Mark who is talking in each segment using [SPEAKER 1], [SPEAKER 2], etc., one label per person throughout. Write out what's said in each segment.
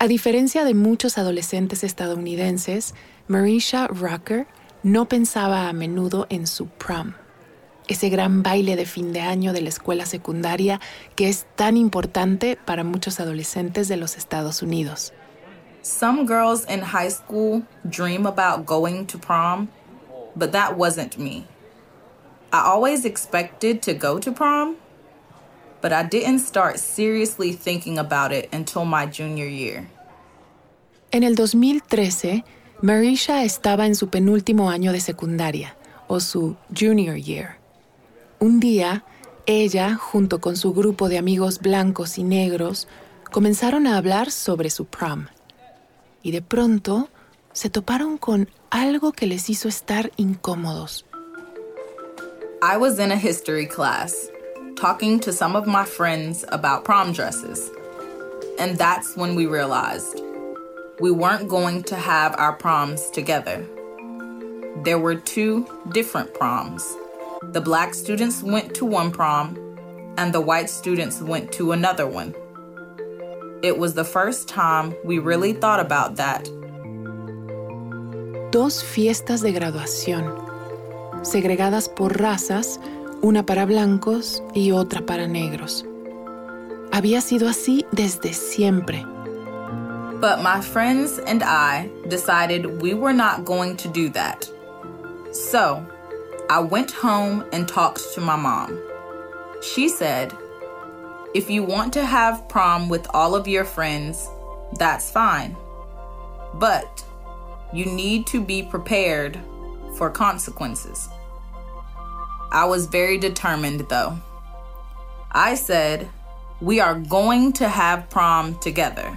[SPEAKER 1] A diferencia de muchos adolescentes estadounidenses, Marisha Rucker no pensaba a menudo en su prom, ese gran baile de fin de año de la escuela secundaria que es tan importante para muchos adolescentes de los Estados Unidos.
[SPEAKER 2] Some girls in high school dream about going to prom, but that wasn't me. I always expected to go to prom, but I didn't start seriously thinking about it until my junior year.
[SPEAKER 1] En el 2013, Marisha estaba en su penúltimo año de secundaria, o su junior year. Un día, ella, junto con su grupo de amigos blancos y negros, comenzaron a hablar sobre su prom. Y de pronto se toparon con algo que les hizo estar incómodos.
[SPEAKER 2] I was in a history class, talking to some of my friends about prom dresses. And that's when we realized we weren't going to have our proms together. There were two different proms. The black students went to one prom, and the white students went to another one. It was the first time we really thought about that.
[SPEAKER 1] Dos fiestas de graduación, segregadas por razas, una para blancos y otra para negros. Había sido así desde siempre.
[SPEAKER 2] But my friends and I decided we were not going to do that. So, I went home and talked to my mom. She said, If you want to have prom with all of your friends, that's fine. But you need to be prepared for consequences. I was very determined though. I said, We are going to have prom together.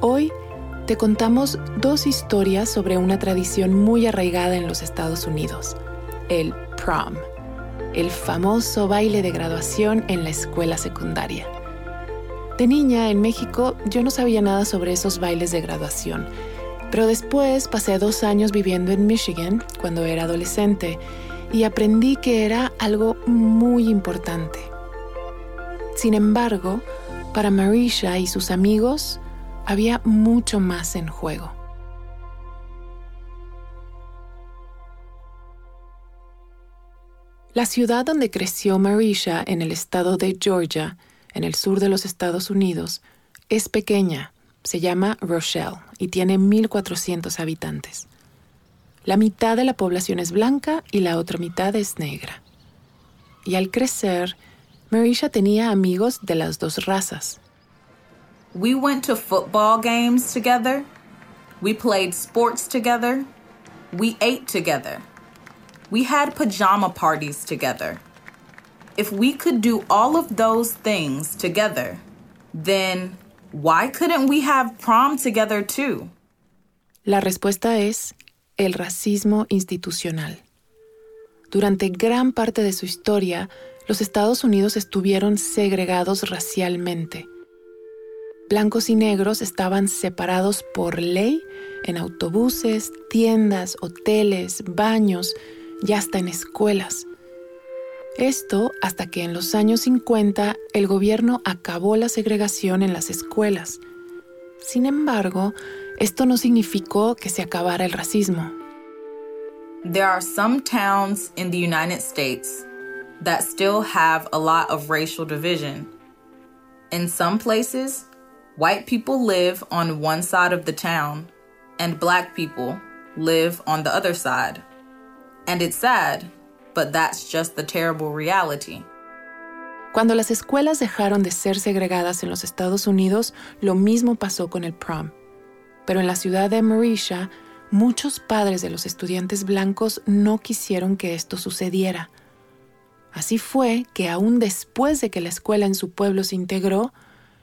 [SPEAKER 1] Hoy te contamos dos historias sobre una tradición muy arraigada en los Estados Unidos, el prom, el famoso baile de graduación en la escuela secundaria. De niña en México yo no sabía nada sobre esos bailes de graduación, pero después pasé dos años viviendo en Michigan cuando era adolescente y aprendí que era algo muy importante. Sin embargo, para Marisha y sus amigos, había mucho más en juego. La ciudad donde creció Marisha en el estado de Georgia, en el sur de los Estados Unidos, es pequeña, se llama Rochelle y tiene 1.400 habitantes. La mitad de la población es blanca y la otra mitad es negra. Y al crecer, Marisha tenía amigos de las dos razas.
[SPEAKER 2] We went to football games together. We played sports together. We ate together. We had pajama parties together. If we could do all of those things together, then why couldn't we have prom together too?
[SPEAKER 1] La respuesta es el racismo institucional. Durante gran parte de su historia, los Estados Unidos estuvieron segregados racialmente blancos y negros estaban separados por ley en autobuses, tiendas, hoteles, baños y hasta en escuelas. Esto hasta que en los años 50 el gobierno acabó la segregación en las escuelas. Sin embargo, esto no significó que se acabara el racismo.
[SPEAKER 2] There are some towns in the United States that still have a lot of racial division. In some places, White people live on one side of the town, and black people live on the other side. And it's sad, but that's just the terrible reality.
[SPEAKER 1] Cuando las escuelas dejaron de ser segregadas en los Estados Unidos, lo mismo pasó con el prom. Pero en la ciudad de Marisha, muchos padres de los estudiantes blancos no quisieron que esto sucediera. Así fue que aún después de que la escuela en su pueblo se integró,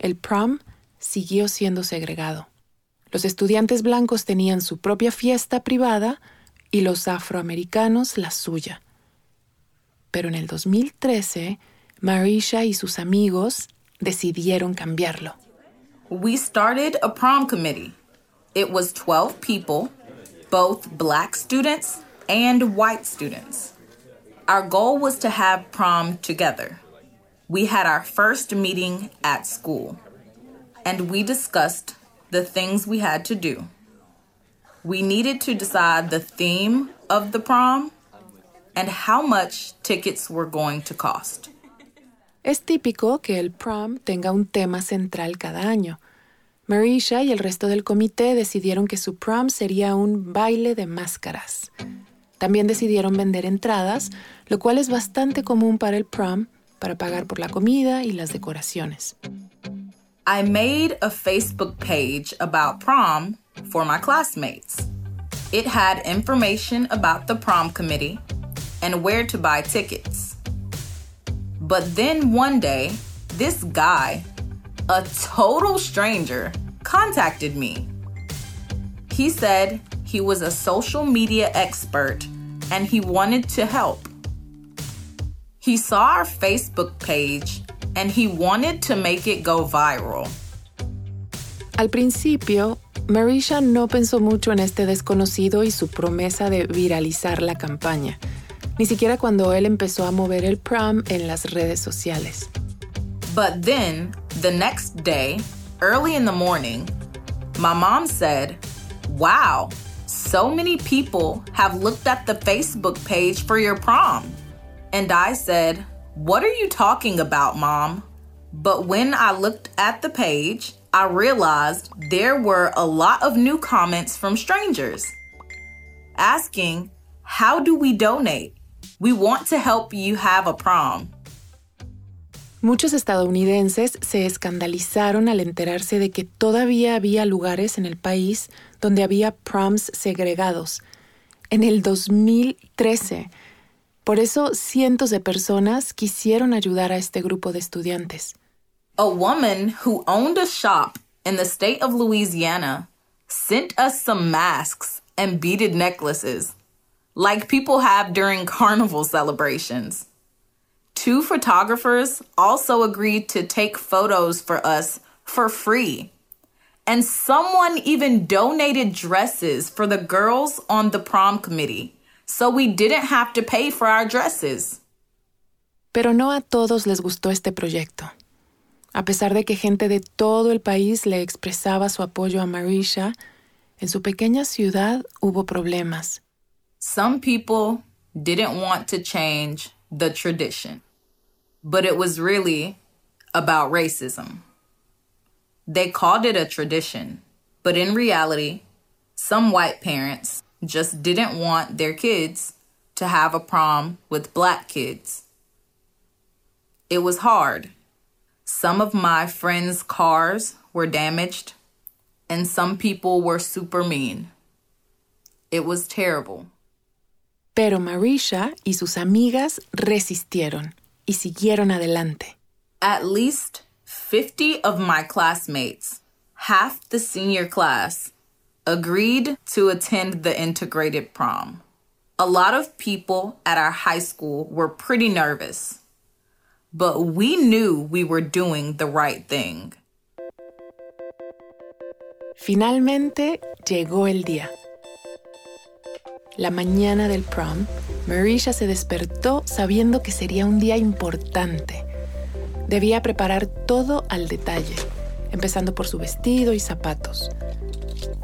[SPEAKER 1] el prom siguió siendo segregado. Los estudiantes blancos tenían su propia fiesta privada y los afroamericanos la suya. Pero en el 2013, Marisha y sus amigos decidieron cambiarlo.
[SPEAKER 2] We started a prom committee. It was 12 people, both black students and white students. Our goal was to have prom together. We had our first meeting at school, and we discussed the things we had to do. We needed to decide the theme of the prom and how much tickets were going to cost.
[SPEAKER 1] Es típico que el prom tenga un tema central cada año. Marisha y el resto del comité decidieron que su prom sería un baile de máscaras. También decidieron vender entradas, lo cual es bastante común para el prom, para pagar por la comida y las decoraciones.
[SPEAKER 2] I made a Facebook page about prom for my classmates. It had information about the prom committee and where to buy tickets. But then one day, this guy, a total stranger, contacted me. He said he was a social media expert and he wanted to help. He saw our Facebook page and he wanted to make it go viral.
[SPEAKER 1] Al principio, Marisha no pensó mucho en este desconocido y su promesa de viralizar la campaña. ni siquiera cuando él empezó a mover el prom en las redes sociales.
[SPEAKER 2] But then, the next day, early in the morning, my mom said, Wow, so many people have looked at the Facebook page for your prom. And I said, What are you talking about, mom? But when I looked at the page, I realized there were a lot of new comments from strangers asking, How do we donate? We want to help you have a prom.
[SPEAKER 1] Muchos estadounidenses se escandalizaron al enterarse de que todavía había lugares en el país donde había proms segregados. En el 2013. Por eso cientos de personas quisieron ayudar a este grupo de estudiantes.
[SPEAKER 2] A woman who owned a shop in the state of Louisiana sent us some masks and beaded necklaces like people have during carnival celebrations. Two photographers also agreed to take photos for us for free. And someone even donated dresses for the girls on the prom committee, so we didn't have to pay for our dresses.
[SPEAKER 1] Pero no a todos les gustó este proyecto. A pesar de que gente de todo el país le expresaba su apoyo a Marisha, en su pequeña ciudad hubo problemas.
[SPEAKER 2] Some people didn't want to change the tradition, but it was really about racism. They called it a tradition, but in reality, some white parents just didn't want their kids to have a prom with black kids. It was hard. Some of my friends' cars were damaged, and some people were super mean. It was terrible.
[SPEAKER 1] Pero Marisha y sus amigas resistieron y siguieron adelante.
[SPEAKER 2] At least 50 of my classmates, half the senior class, agreed to attend the integrated prom. A lot of people at our high school were pretty nervous, but we knew we were doing the right thing.
[SPEAKER 1] Finalmente llegó el día. La mañana del prom, Marisha se despertó sabiendo que sería un día importante. Debía preparar todo al detalle, empezando por su vestido y zapatos.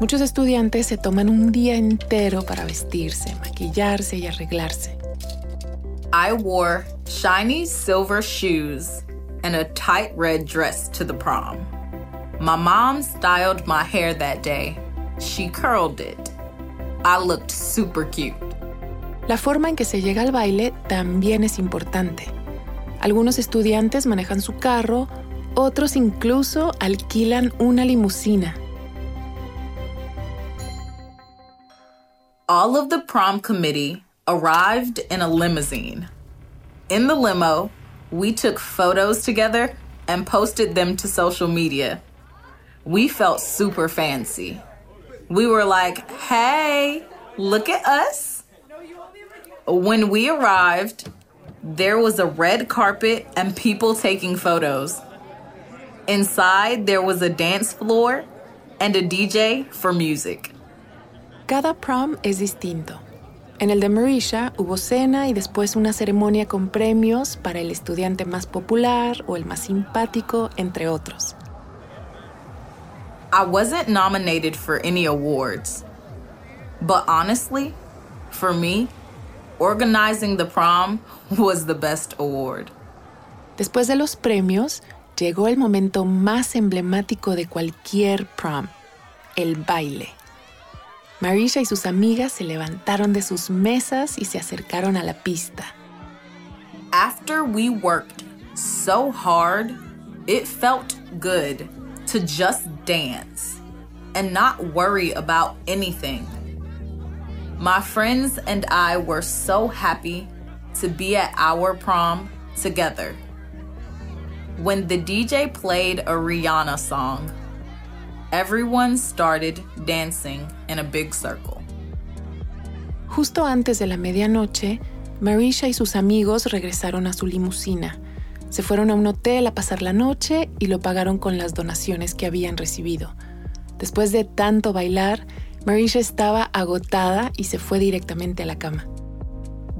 [SPEAKER 1] Muchos estudiantes se toman un día entero para vestirse, maquillarse y arreglarse.
[SPEAKER 2] I wore shiny silver shoes and a tight red dress to the prom. My mom styled my hair that day. She curled it. I looked super cute.
[SPEAKER 1] La forma en que se llega al baile también es importante. Algunos estudiantes manejan su carro, otros incluso alquilan una limusina.
[SPEAKER 2] All of the prom committee arrived in a limousine. In the limo, we took photos together and posted them to social media. We felt super fancy. We were like, hey, look at us. When we arrived, there was a red carpet and people taking photos. Inside, there was a dance floor and a DJ for music.
[SPEAKER 1] Cada prom es distinto. En el de Marisha hubo cena y después una ceremonia con premios para el estudiante más popular o el más simpático, entre otros.
[SPEAKER 2] I wasn't nominated for any awards. But honestly, for me, organizing the prom was the best award.
[SPEAKER 1] Después de los premios, llegó el momento más emblemático de cualquier prom, el baile. Marisha y sus amigas se levantaron de sus mesas y se acercaron a la pista.
[SPEAKER 2] After we worked so hard, it felt good to just dance and not worry about anything. My friends and I were so happy to be at our prom together. When the DJ played a Rihanna song, everyone started dancing in a big circle.
[SPEAKER 1] Justo antes de la medianoche, Marisha y sus amigos regresaron a su limusina Se fueron a un hotel a pasar la noche y lo pagaron con las donaciones que habían recibido. Después de tanto bailar, Marisha estaba agotada y se fue directamente a la cama.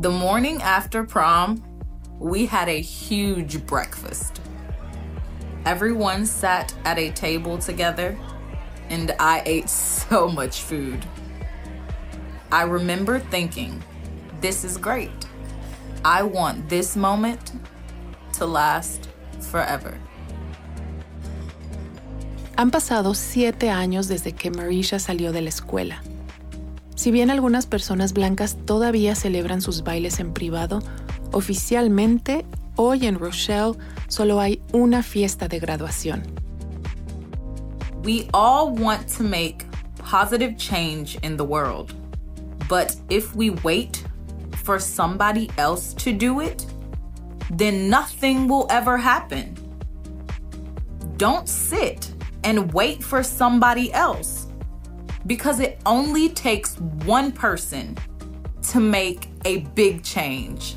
[SPEAKER 2] The morning after prom, we had a huge breakfast. Everyone sat at a table together, and I ate so much food. I remember thinking, this is great. I want this moment to last forever.
[SPEAKER 1] Han pasado siete años desde que Marisha salió de la escuela. Si bien algunas personas blancas todavía celebran sus bailes en privado, oficialmente hoy en Rochelle solo hay una fiesta de graduación.
[SPEAKER 2] We all want to make positive change in the world. But if we wait for somebody else to do it, then nothing will ever happen. Don't sit and wait for somebody else because it only takes one person to make a big change.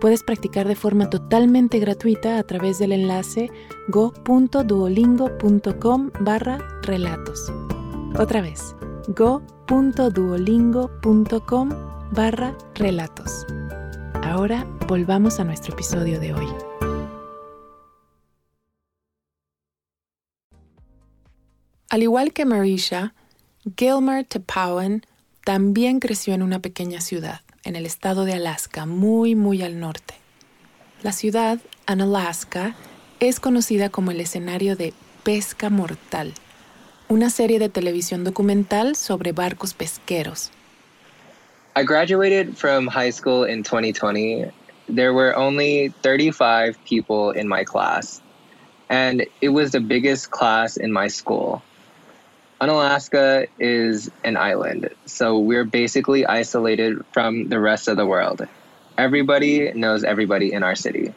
[SPEAKER 1] puedes practicar de forma totalmente gratuita a través del enlace go.duolingo.com barra relatos. Otra vez, go.duolingo.com barra relatos. Ahora volvamos a nuestro episodio de hoy. Al igual que Marisha, Gilmer Tepowen también creció en una pequeña ciudad, en el estado de Alaska, muy, muy al norte. La ciudad, Analaska, es conocida como el escenario de Pesca Mortal una serie de televisión documental sobre barcos pesqueros.
[SPEAKER 3] I graduated from high school in 2020. There were only 35 people in my class, and it was the biggest class in my school. Unalaska is an island, so we're basically isolated from the rest of the world. Everybody knows everybody in our city.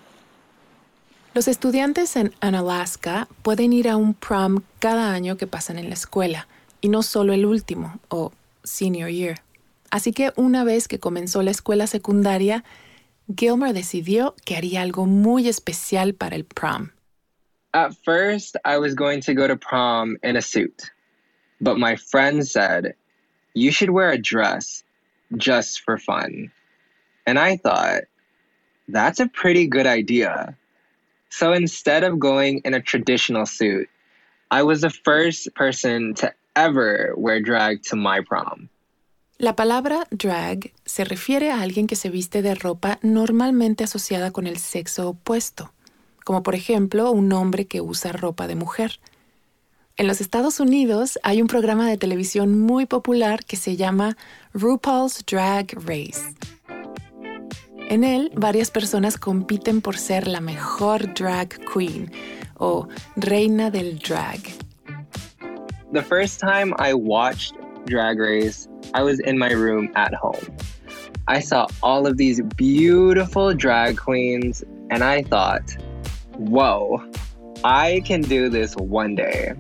[SPEAKER 1] Los estudiantes en Analaska pueden ir a un prom cada año que pasan en la escuela, y no solo el último, o senior year. Así que una vez que comenzó la escuela secundaria, Gilmer decidió que haría algo muy especial para el prom.
[SPEAKER 3] At first, I was going to go to prom in a suit, but my friend said, You should wear a dress just for fun. And I thought, That's a pretty good idea. So instead of going in a traditional suit, I was the first person to ever wear drag to my prom.
[SPEAKER 1] La palabra drag se refiere a alguien que se viste de ropa normalmente asociada con el sexo opuesto, como por ejemplo un hombre que usa ropa de mujer. En los Estados Unidos hay un programa de televisión muy popular que se llama RuPaul's Drag Race. En él, varias personas compiten por ser la mejor drag queen o reina del drag.
[SPEAKER 3] The first time I watched Drag Race, I was in my room at home. I saw all of these beautiful drag queens and I thought, whoa, I can do this one day.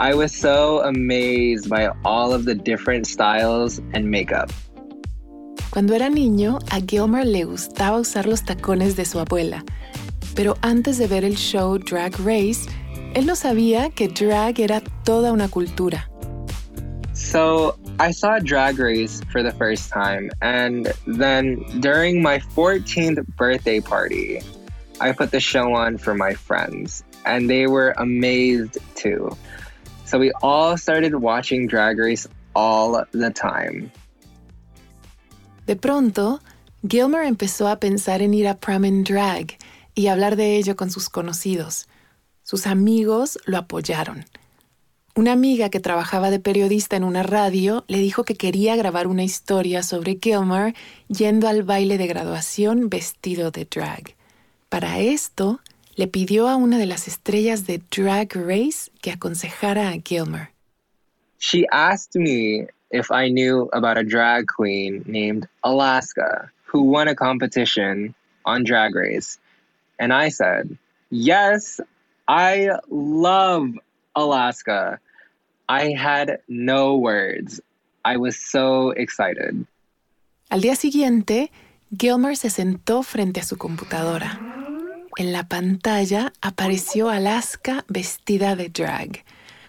[SPEAKER 3] I was so amazed by all of the different styles and makeup.
[SPEAKER 1] Cuando era niño, a Gilmer le gustaba usar los tacones de su abuela, pero antes de ver el show Drag Race, él no sabía que drag era toda una cultura.
[SPEAKER 3] So I saw Drag Race for the first time, and then during my 14th birthday party, I put the show on for my friends, and they were amazed too. So we all started watching Drag Race all the time.
[SPEAKER 1] De pronto, Gilmer empezó a pensar en ir a prom drag y hablar de ello con sus conocidos. Sus amigos lo apoyaron. Una amiga que trabajaba de periodista en una radio le dijo que quería grabar una historia sobre Gilmer yendo al baile de graduación vestido de drag. Para esto, le pidió a una de las estrellas de Drag Race que aconsejara a Gilmer.
[SPEAKER 3] She asked me if I knew about a drag queen named Alaska who won a competition on Drag Race. And I said, Yes, I love Alaska. I had no words. I was so excited.
[SPEAKER 1] Al día siguiente, Gilmer se sentó frente a su computadora. En la pantalla apareció Alaska vestida de drag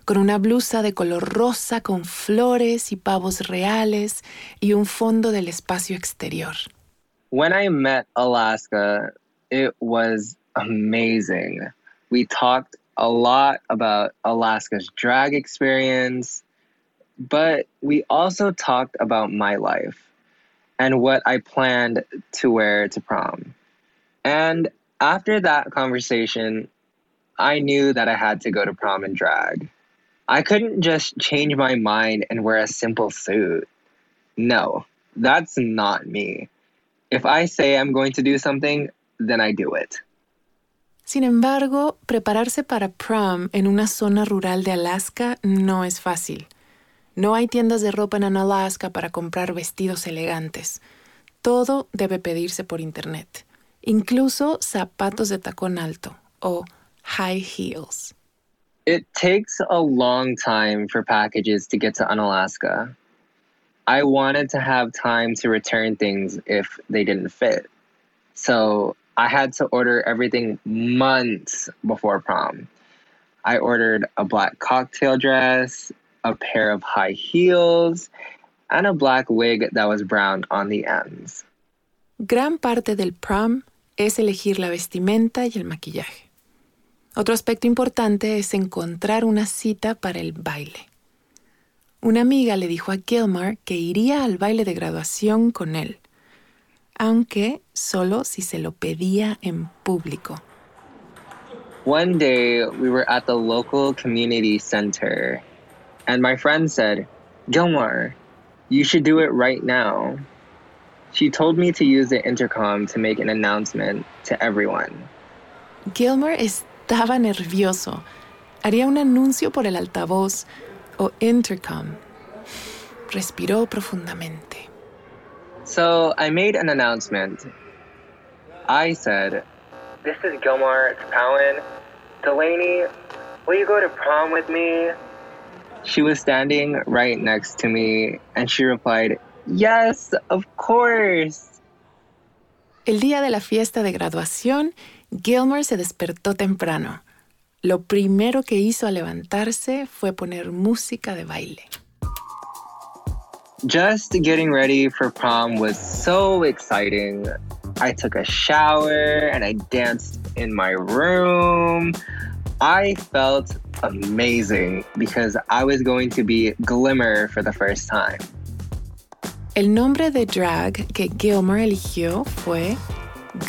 [SPEAKER 1] con una blusa de color rosa con flores y pavos reales y un fondo del espacio exterior.
[SPEAKER 3] When I met Alaska, it was amazing. We talked a lot about Alaska's drag experience, but we also talked about my life and what I planned to wear to prom. And after that conversation, I knew that I had to go to prom and drag. I couldn't just change my mind and wear a simple suit. No, that's not me. If I say I'm going to do something, then I do it.
[SPEAKER 1] Sin embargo, prepararse para prom en una zona rural de Alaska no es fácil. No hay tiendas de ropa en Alaska para comprar vestidos elegantes. Todo debe pedirse por internet, incluso zapatos de tacón alto o high heels.
[SPEAKER 3] It takes a long time for packages to get to Unalaska. I wanted to have time to return things if they didn't fit. So I had to order everything months before prom. I ordered a black cocktail dress, a pair of high heels, and a black wig that was brown on the ends.
[SPEAKER 1] Gran parte del prom es elegir la vestimenta y el maquillaje. Otro aspecto importante es encontrar una cita para el baile. Una amiga le dijo a Gilmar que iría al baile de graduación con él, aunque solo si se lo pedía en público.
[SPEAKER 3] One day we were at the local community center, and my friend said, Gilmar, you should do it right now. She told me to use the intercom to make an announcement to everyone.
[SPEAKER 1] Gilmar es estaba nervioso. Haría un anuncio por el altavoz o intercom. Respiró profundamente.
[SPEAKER 3] So I made an announcement. I said, This is Gilmore, Gilmar Cowan. Delaney, will you go to prom with me? She was standing right next to me and she replied, Yes, of course.
[SPEAKER 1] El día de la fiesta de graduación, Gilmore se despertó temprano. Lo primero que hizo al levantarse fue poner música de baile.
[SPEAKER 3] Just getting ready for prom was so exciting. I took a shower and I danced in my room. I felt amazing because I was going to be Glimmer for the first time.
[SPEAKER 1] El nombre de drag que Gilmer eligió fue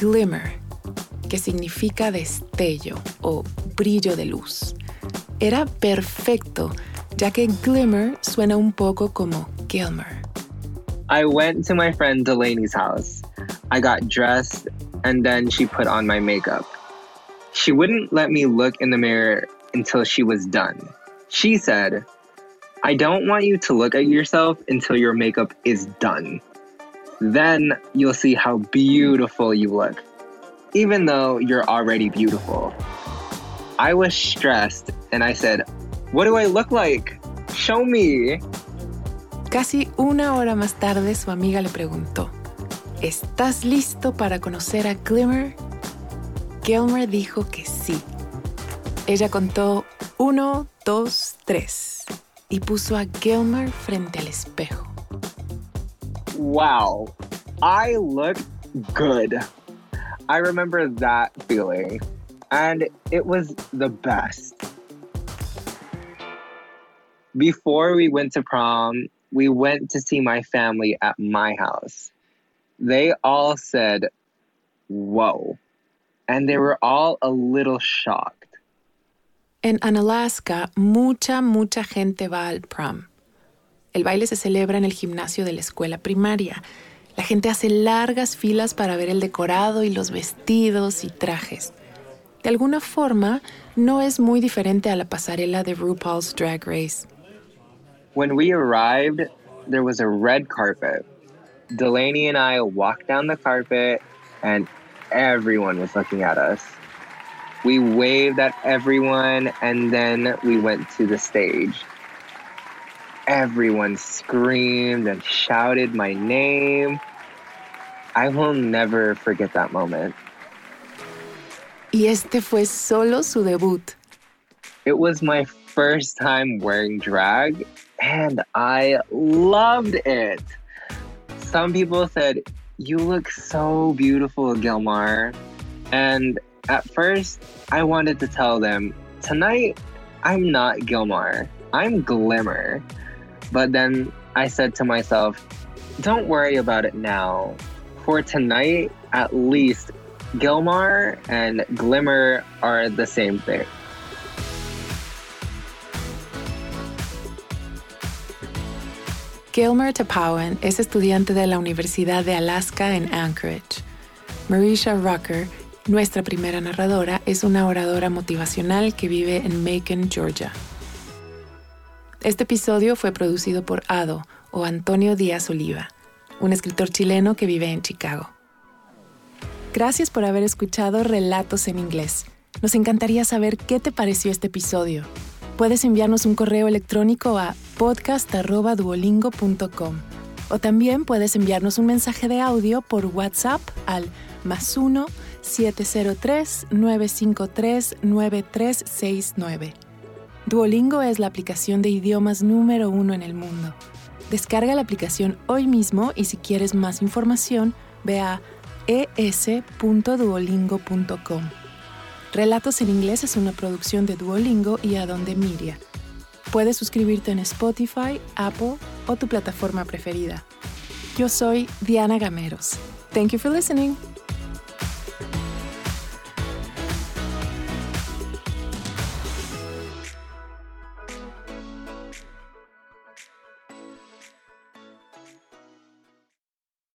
[SPEAKER 1] Glimmer, que significa destello o brillo de luz. Era perfecto, ya que Glimmer suena un poco como Gilmer.
[SPEAKER 3] I went to my friend Delaney's house. I got dressed and then she put on my makeup. She wouldn't let me look in the mirror until she was done. She said, I don't want you to look at yourself until your makeup is done. Then you'll see how beautiful you look, even though you're already beautiful. I was stressed and I said, What do I look like? Show me.
[SPEAKER 1] Casi una hora más tarde su amiga le preguntó, ¿Estás listo para conocer a Glimmer? Gilmer dijo que sí. Ella contó uno, dos, tres y puso a Gilmer frente al espejo.
[SPEAKER 3] Wow, I look good. I remember that feeling, and it was the best. Before we went to prom, we went to see my family at my house. They all said, Whoa. And they were all a little shocked.
[SPEAKER 1] En Analaska, mucha, mucha gente va al prom. El baile se celebra en el gimnasio de la escuela primaria. La gente hace largas filas para ver el decorado y los vestidos y trajes. De alguna forma, no es muy diferente a la pasarela de RuPaul's Drag Race.
[SPEAKER 3] When we arrived, there was a red carpet. Delaney and I walked down the carpet, and everyone was looking at us. We waved at everyone, and then we went to the stage. Everyone screamed and shouted my name. I will never forget that moment.
[SPEAKER 1] Y este fue solo su debut.
[SPEAKER 3] It was my first time wearing drag, and I loved it. Some people said, You look so beautiful, Gilmar. And at first, I wanted to tell them, Tonight, I'm not Gilmar, I'm Glimmer. But then I said to myself, Don't worry about it now. For tonight, at least, Gilmar and Glimmer are the same thing.
[SPEAKER 1] Gilmer Tapawan es estudiante de la Universidad de Alaska en Anchorage. Marisha Rucker, nuestra primera narradora, es una oradora motivacional que vive en Macon, Georgia. Este episodio fue producido por Ado o Antonio Díaz Oliva, un escritor chileno que vive en Chicago. Gracias por haber escuchado Relatos en Inglés. Nos encantaría saber qué te pareció este episodio. Puedes enviarnos un correo electrónico a podcast.duolingo.com o también puedes enviarnos un mensaje de audio por WhatsApp al más 1 703 953 9369. Duolingo es la aplicación de idiomas número uno en el mundo. Descarga la aplicación hoy mismo y si quieres más información, ve a es.duolingo.com. Relatos en inglés es una producción de Duolingo y Adonde Miria. Puedes suscribirte en Spotify, Apple o tu plataforma preferida. Yo soy Diana Gameros. Thank you for listening.